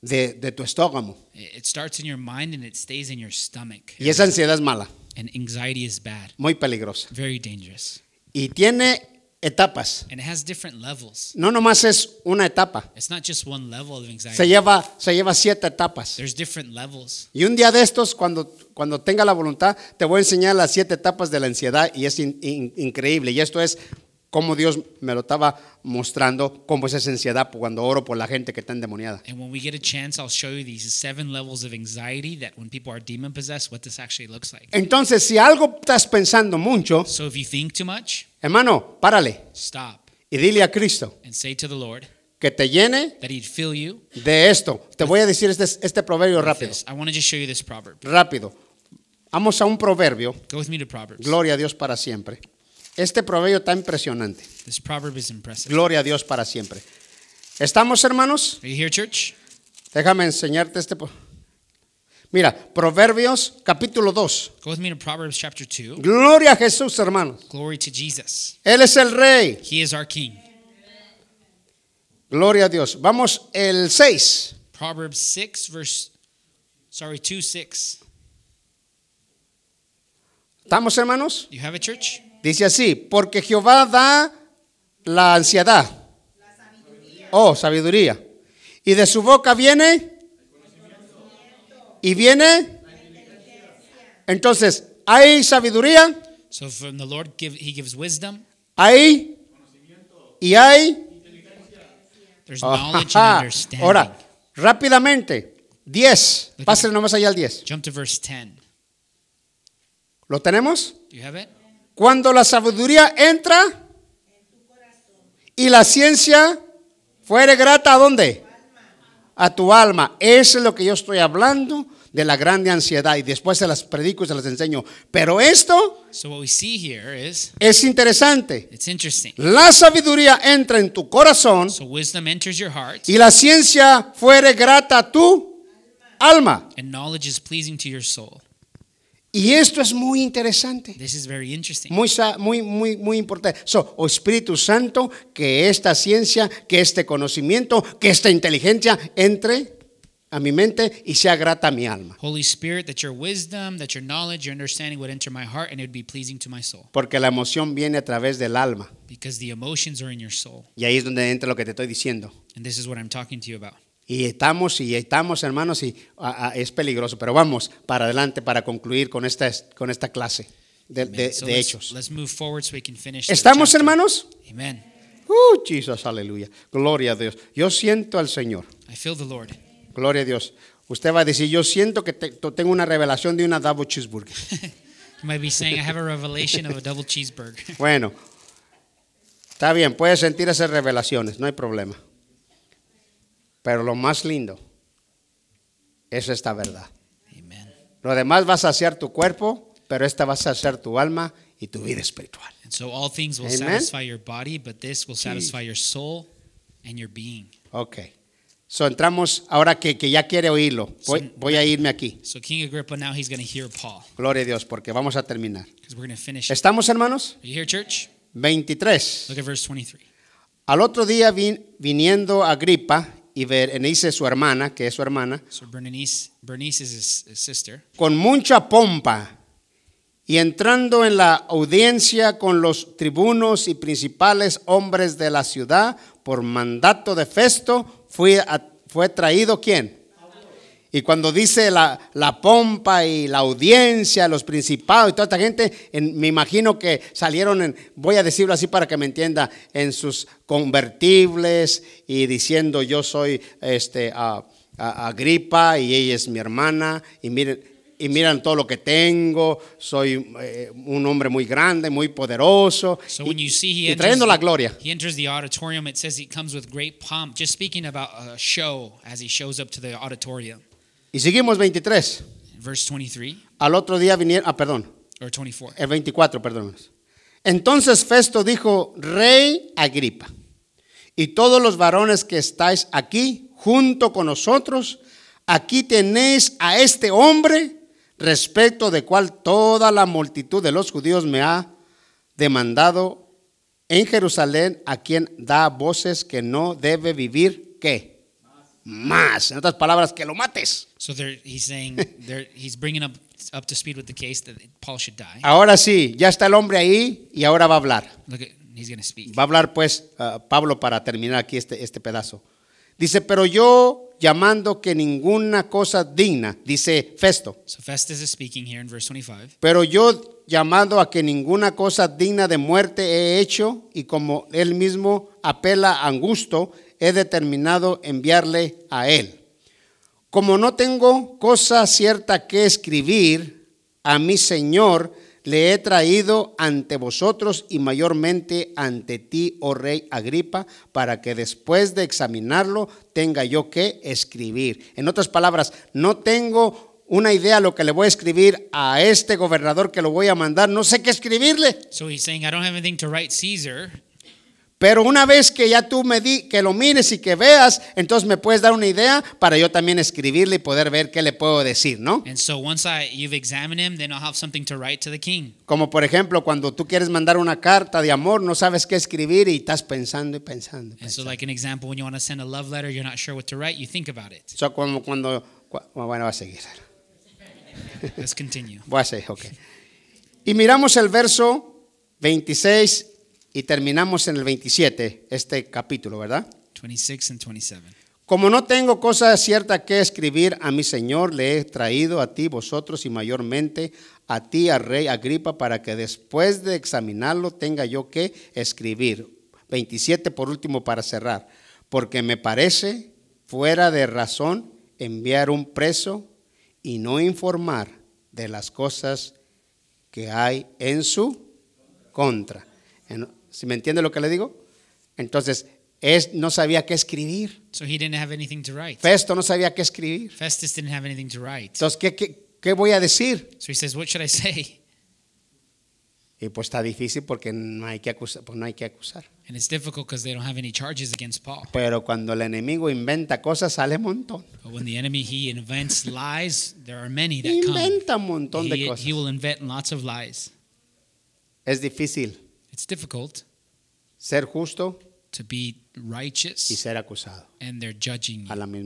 de- de tu estómago. It starts in your mind and it stays in your stomach. Y esa ansiedad es mala, And anxiety is bad, muy peligrosa. very dangerous. Y tiene etapas. And it has different levels. No nomás es una etapa, It's not just one level of se anxiety. lleva, se lleva siete etapas. There's different levels. Y un día de estos, cuando, cuando tenga la voluntad, te voy a enseñar las siete etapas de la ansiedad y es in- in- increíble. Y esto es como Dios me lo estaba mostrando, cómo es esa ansiedad cuando oro por la gente que está endemoniada. And when we get a chance, I'll show you these seven levels of anxiety that when people are demon possessed, what this actually looks like. Entonces, si algo estás pensando mucho, So if you think too much, hermano, párale stop y dile a Cristo and say to the Lord que te llene that He'd fill you. de esto. Te voy a decir este, este proverbio rápido, this. I want to just show you this proverb. rápido. Vamos a un proverbio, Go with me to Proverbs. gloria a Dios para siempre. Este proverbio está impresionante, This proverb is impressive. gloria a Dios para siempre. ¿Estamos, hermanos? Are you here, church? Déjame enseñarte este. Mira, Proverbios capítulo 2. Go with me to Proverbs chapter 2. Gloria a Jesús, hermanos. Glory to Jesus. Él es el rey. He is our King. Gloria a Dios. Vamos el 6. Proverbs 6, verse, sorry, 2 6. ¿Estamos, hermanos? You have a church? Dice así, porque Jehová da la ansiedad. Oh, sabiduría. Y de su boca viene. Y viene. Entonces, hay sabiduría, So from the Lord, give, He gives wisdom. hay. Y hay. There's knowledge and understanding. Ahora, rápidamente. 10. Pásenle nomás allá al 10. Jump to verse 10. ¿Lo tenemos? Do you have it? Cuando la sabiduría entra y la ciencia fuere grata a dónde? A tu alma. Eso es lo que yo estoy hablando de la grande ansiedad y después se las predico y se las enseño. Pero esto So what we see here is es interesante. it's interesting. La sabiduría entra en tu corazón So wisdom enters your heart, y la ciencia fuere grata a tu alma. and knowledge is pleasing to your soul. Y esto es muy interesante. This is very interesting. Muy, muy, muy importante. So, oh Espíritu Santo, que esta ciencia, que este conocimiento, que esta inteligencia entre a mi mente y sea grata a mi alma. Holy Spirit, that your wisdom, that your knowledge, your understanding would enter my heart and it would be pleasing to my soul. Porque la emoción viene a través del alma. Because the emotions are in your soul. Y ahí es donde entra lo que te estoy diciendo. And this is what I'm talking to you about. Y estamos, y estamos, hermanos, y ah, ah, es peligroso. Pero vamos para adelante para concluir con esta, con esta clase de, de- So de let's, hechos. let's move forward so we can finish. the ¿Estamos, hermanos? Amen. Uh, Jesús, aleluya. Gloria a Dios. Yo siento al Señor. I feel the Lord. Gloria a Dios. Usted va a decir, yo siento que te- tengo una revelación de una double cheeseburger. You might be saying, I have a revelation of a double cheeseburger. Bueno, está bien, puedes sentir esas revelaciones, no hay problema. Pero lo más lindo es esta verdad. Amen. Lo demás va a saciar tu cuerpo, pero esta va a saciar tu alma y tu vida espiritual. And so all things will Amen. satisfy your body, but this will satisfy your soul and your being. Ok. So, entramos ahora que, que ya quiere oírlo. Voy, voy a irme aquí. So King Agrippa now he's going to hear Paul Gloria a Dios, porque vamos a terminar. we're going to finish. ¿Estamos, hermanos? Are you here, church? 23. Look at verse 23. Al otro día vin- viniendo Agripa y Berenice su hermana, que es su hermana, So Bernice, Bernice is his, his sister. con mucha pompa y entrando en la audiencia con los tribunos y principales hombres de la ciudad por mandato de Festo, fue, a- fue traído quién? Y cuando dice la, la pompa y la audiencia, los principados y toda esta gente, en- me imagino que salieron, en, voy a decirlo así para que me entienda, en sus convertibles y diciendo yo soy este, a- a- Agripa y ella es mi hermana y miren, y miran todo lo que tengo, soy eh, un hombre muy grande, muy poderoso So y, when you see he y enters, trayendo la gloria. he enters the auditorium, it says he comes with great pomp, just speaking about a show as he shows up to the auditorium. Y seguimos 23. Verse 23 Al otro día vinieron, ah, perdón, or 24. El 24, perdón. Entonces Festo dijo, Rey Agripa, y todos los varones que estáis aquí junto con nosotros, aquí tenéis a este hombre respecto de cual toda la multitud de los judíos me ha demandado en Jerusalén, a quien da voces que no debe vivir, ¿qué? Más. En otras palabras, que lo mates. So there, he's saying there, he's bringing up up to speed with the case that Paul should die. Ahora sí, ya está el hombre ahí y ahora va a hablar. Look at he's going to speak. Va a hablar pues ah, Pablo para terminar aquí este, este pedazo. Dice, pero yo llamando que ninguna cosa digna, dice Festo, So Festus is speaking here in verse 25. pero yo llamando a que ninguna cosa digna de muerte he hecho y como él mismo apela a Angusto, he determinado enviarle a él. Como no tengo cosa cierta que escribir, a mi Señor le he traído ante vosotros y mayormente ante ti, oh rey Agripa, para que después de examinarlo tenga yo que escribir. En otras palabras, no tengo una idea lo que le voy a escribir a este gobernador que lo voy a mandar, no sé qué escribirle. So he's saying I don't have anything to write Caesar, Pero una vez que ya tú me di, que lo mires y que veas, entonces me puedes dar una idea para yo también escribirle y poder ver qué le puedo decir, ¿no? and so once I you've examined him, then I'll have something to write to the king. Como por ejemplo, cuando tú quieres mandar una carta de amor, no sabes qué escribir y estás pensando y pensando. y And so pensando. like an example when you want to send a love letter, you're not sure what to write, you think about it. So, como cuando, cu- bueno, va a seguir. Let's continue. Voy a seguir, ok. Y miramos el verso 26 y terminamos en el 27, este capítulo, ¿verdad? 26 and 27. Como no tengo cosa cierta que escribir a mi Señor, le he traído a ti vosotros y mayormente a ti, a Rey Agripa, para que después de examinarlo tenga yo que escribir. 27 por último para cerrar. Porque me parece fuera de razón enviar un preso y no informar de las cosas que hay en su contra. En- ¿Si me entiende lo que le digo? Entonces, es, no sabía qué escribir. So he didn't have anything to write. Festo no sabía qué escribir. Festus didn't have anything to write. Entonces, ¿qué, qué, qué voy a decir? So he says, What should I say? Y pues está difícil porque no hay que acusar. Pues no hay que acusar. And it's difficult because they don't have any charges against Paul. Pero cuando el enemigo inventa cosas, sale un montón. But when the enemy he invents lies, there are many that come. Inventa un montón de He, cosas. he will invent lots of lies. Es difícil It's difficult ser justo to be y righteous ser acusado. and they're judging a you. la misma